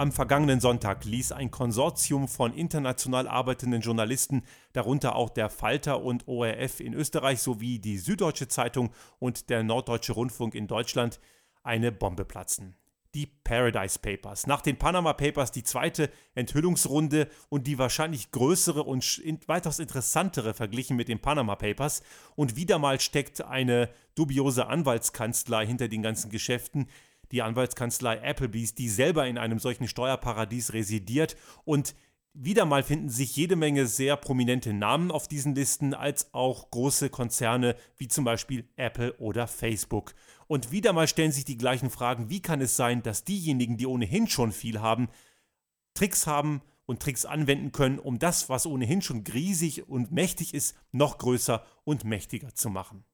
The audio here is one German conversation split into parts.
Am vergangenen Sonntag ließ ein Konsortium von international arbeitenden Journalisten, darunter auch der Falter und ORF in Österreich sowie die Süddeutsche Zeitung und der Norddeutsche Rundfunk in Deutschland, eine Bombe platzen. Die Paradise Papers. Nach den Panama Papers die zweite Enthüllungsrunde und die wahrscheinlich größere und weitaus interessantere verglichen mit den Panama Papers. Und wieder mal steckt eine dubiose Anwaltskanzlei hinter den ganzen Geschäften, die Anwaltskanzlei Applebee's, die selber in einem solchen Steuerparadies residiert und wieder mal finden sich jede Menge sehr prominente Namen auf diesen Listen, als auch große Konzerne wie zum Beispiel Apple oder Facebook. Und wieder mal stellen sich die gleichen Fragen, wie kann es sein, dass diejenigen, die ohnehin schon viel haben, Tricks haben und Tricks anwenden können, um das, was ohnehin schon riesig und mächtig ist, noch größer und mächtiger zu machen.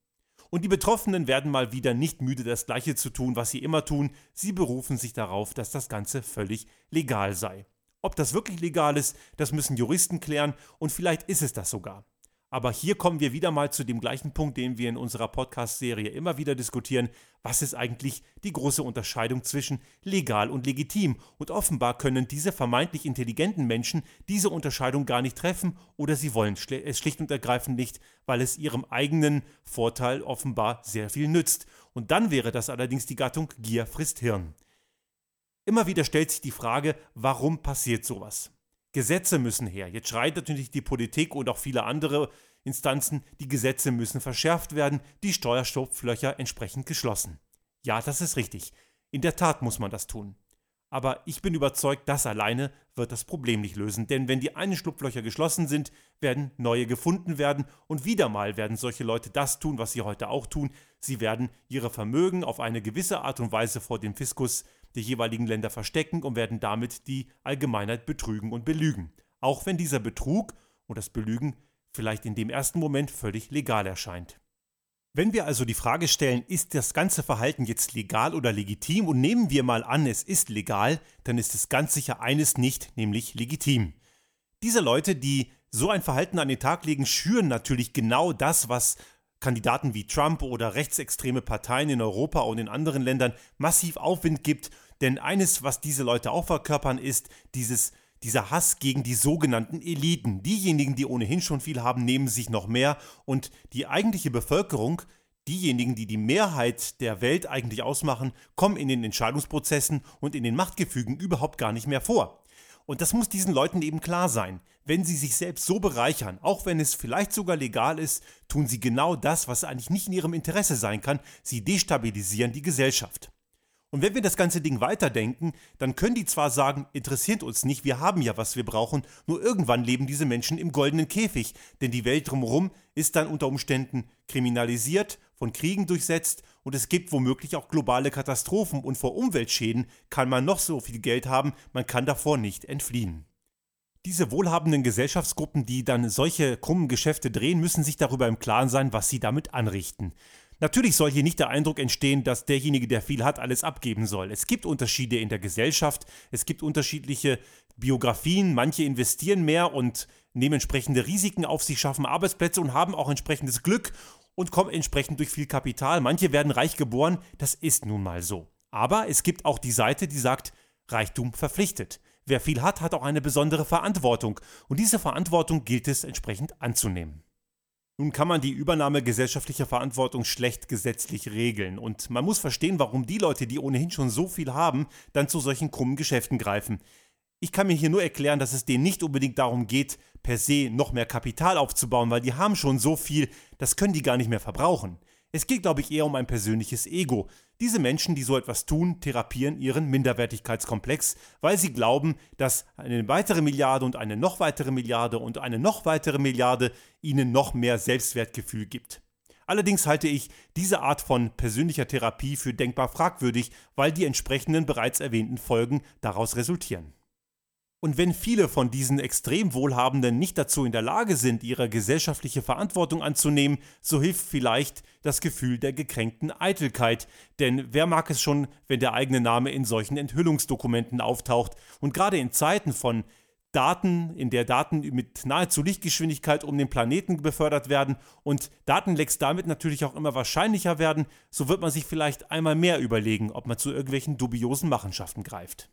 Und die Betroffenen werden mal wieder nicht müde, das Gleiche zu tun, was sie immer tun. Sie berufen sich darauf, dass das Ganze völlig legal sei. Ob das wirklich legal ist, das müssen Juristen klären und vielleicht ist es das sogar. Aber hier kommen wir wieder mal zu dem gleichen Punkt, den wir in unserer Podcast-Serie immer wieder diskutieren. Was ist eigentlich die große Unterscheidung zwischen legal und legitim? Und offenbar können diese vermeintlich intelligenten Menschen diese Unterscheidung gar nicht treffen oder sie wollen es schlicht und ergreifend nicht, weil es ihrem eigenen Vorteil offenbar sehr viel nützt. Und dann wäre das allerdings die Gattung Gier frisst Hirn. Immer wieder stellt sich die Frage, warum passiert sowas? Gesetze müssen her. Jetzt schreit natürlich die Politik und auch viele andere Instanzen, die Gesetze müssen verschärft werden, die Steuerstopflöcher entsprechend geschlossen. Ja, das ist richtig. In der Tat muss man das tun. Aber ich bin überzeugt, das alleine wird das Problem nicht lösen, denn wenn die einen Schlupflöcher geschlossen sind, werden neue gefunden werden und wieder mal werden solche Leute das tun, was sie heute auch tun. Sie werden ihre Vermögen auf eine gewisse Art und Weise vor dem Fiskus der jeweiligen Länder verstecken und werden damit die Allgemeinheit betrügen und belügen. Auch wenn dieser Betrug und das Belügen vielleicht in dem ersten Moment völlig legal erscheint. Wenn wir also die Frage stellen, ist das ganze Verhalten jetzt legal oder legitim und nehmen wir mal an, es ist legal, dann ist es ganz sicher eines nicht, nämlich legitim. Diese Leute, die so ein Verhalten an den Tag legen, schüren natürlich genau das, was Kandidaten wie Trump oder rechtsextreme Parteien in Europa und in anderen Ländern massiv Aufwind gibt denn eines, was diese Leute auch verkörpern, ist dieses, dieser Hass gegen die sogenannten Eliten. Diejenigen, die ohnehin schon viel haben, nehmen sich noch mehr und die eigentliche Bevölkerung, diejenigen, die die Mehrheit der Welt eigentlich ausmachen, kommen in den Entscheidungsprozessen und in den Machtgefügen überhaupt gar nicht mehr vor. Und das muss diesen Leuten eben klar sein. Wenn sie sich selbst so bereichern, auch wenn es vielleicht sogar legal ist, tun sie genau das, was eigentlich nicht in ihrem Interesse sein kann. Sie destabilisieren die Gesellschaft. Und wenn wir das ganze Ding weiterdenken, dann können die zwar sagen, interessiert uns nicht, wir haben ja, was wir brauchen, nur irgendwann leben diese Menschen im goldenen Käfig, denn die Welt drumherum ist dann unter Umständen kriminalisiert, von Kriegen durchsetzt und es gibt womöglich auch globale Katastrophen und vor Umweltschäden kann man noch so viel Geld haben, man kann davor nicht entfliehen. Diese wohlhabenden Gesellschaftsgruppen, die dann solche krummen Geschäfte drehen, müssen sich darüber im Klaren sein, was sie damit anrichten. Natürlich soll hier nicht der Eindruck entstehen, dass derjenige, der viel hat, alles abgeben soll. Es gibt Unterschiede in der Gesellschaft, es gibt unterschiedliche Biografien, manche investieren mehr und nehmen entsprechende Risiken auf sich, schaffen Arbeitsplätze und haben auch entsprechendes Glück und kommen entsprechend durch viel Kapital. Manche werden reich geboren, das ist nun mal so. Aber es gibt auch die Seite, die sagt, Reichtum verpflichtet. Wer viel hat, hat auch eine besondere Verantwortung und diese Verantwortung gilt es entsprechend anzunehmen. Nun kann man die Übernahme gesellschaftlicher Verantwortung schlecht gesetzlich regeln und man muss verstehen, warum die Leute, die ohnehin schon so viel haben, dann zu solchen krummen Geschäften greifen. Ich kann mir hier nur erklären, dass es denen nicht unbedingt darum geht, per se noch mehr Kapital aufzubauen, weil die haben schon so viel, das können die gar nicht mehr verbrauchen. Es geht, glaube ich, eher um ein persönliches Ego. Diese Menschen, die so etwas tun, therapieren ihren Minderwertigkeitskomplex, weil sie glauben, dass eine weitere Milliarde und eine noch weitere Milliarde und eine noch weitere Milliarde ihnen noch mehr Selbstwertgefühl gibt. Allerdings halte ich diese Art von persönlicher Therapie für denkbar fragwürdig, weil die entsprechenden bereits erwähnten Folgen daraus resultieren. Und wenn viele von diesen extrem Wohlhabenden nicht dazu in der Lage sind, ihre gesellschaftliche Verantwortung anzunehmen, so hilft vielleicht das Gefühl der gekränkten Eitelkeit. Denn wer mag es schon, wenn der eigene Name in solchen Enthüllungsdokumenten auftaucht? Und gerade in Zeiten von Daten, in der Daten mit nahezu Lichtgeschwindigkeit um den Planeten befördert werden und Datenlecks damit natürlich auch immer wahrscheinlicher werden, so wird man sich vielleicht einmal mehr überlegen, ob man zu irgendwelchen dubiosen Machenschaften greift.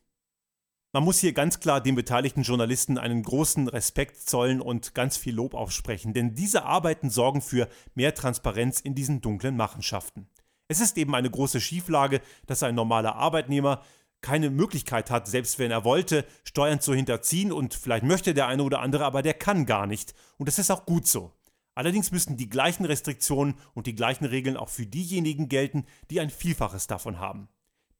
Man muss hier ganz klar den beteiligten Journalisten einen großen Respekt zollen und ganz viel Lob aussprechen, denn diese Arbeiten sorgen für mehr Transparenz in diesen dunklen Machenschaften. Es ist eben eine große Schieflage, dass ein normaler Arbeitnehmer keine Möglichkeit hat, selbst wenn er wollte, Steuern zu hinterziehen und vielleicht möchte der eine oder andere, aber der kann gar nicht. Und das ist auch gut so. Allerdings müssen die gleichen Restriktionen und die gleichen Regeln auch für diejenigen gelten, die ein Vielfaches davon haben.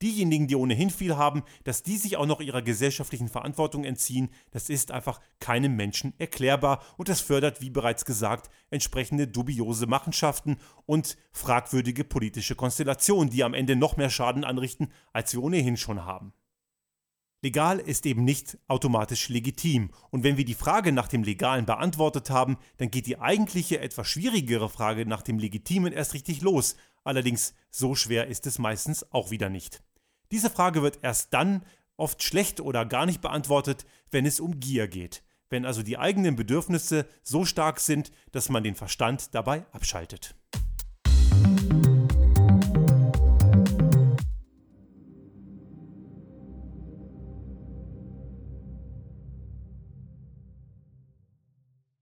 Diejenigen, die ohnehin viel haben, dass die sich auch noch ihrer gesellschaftlichen Verantwortung entziehen, das ist einfach keinem Menschen erklärbar und das fördert, wie bereits gesagt, entsprechende dubiose Machenschaften und fragwürdige politische Konstellationen, die am Ende noch mehr Schaden anrichten, als wir ohnehin schon haben. Legal ist eben nicht automatisch legitim. Und wenn wir die Frage nach dem Legalen beantwortet haben, dann geht die eigentliche, etwas schwierigere Frage nach dem Legitimen erst richtig los. Allerdings so schwer ist es meistens auch wieder nicht. Diese Frage wird erst dann oft schlecht oder gar nicht beantwortet, wenn es um Gier geht, wenn also die eigenen Bedürfnisse so stark sind, dass man den Verstand dabei abschaltet. Musik